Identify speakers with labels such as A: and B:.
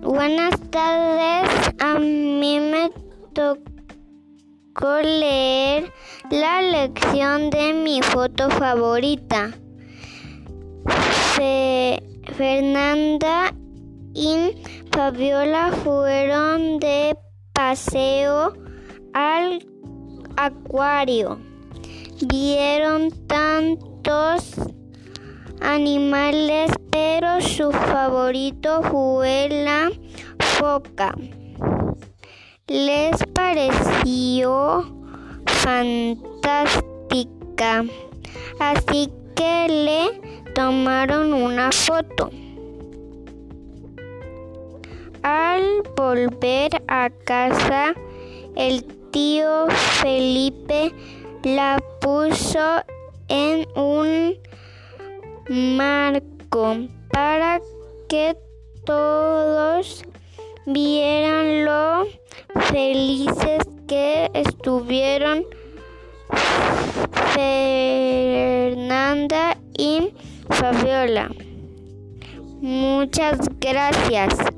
A: Buenas tardes, a mí me tocó leer la lección de mi foto favorita. Fernanda y Fabiola fueron de paseo al acuario. Vieron tantos animales, pero su favorito fue la foca. Les pareció fantástica, así que le tomaron una foto. Al volver a casa, el tío Felipe la puso en un marco para que todos vieran lo felices que estuvieron Fernanda y Fabiola. Muchas gracias.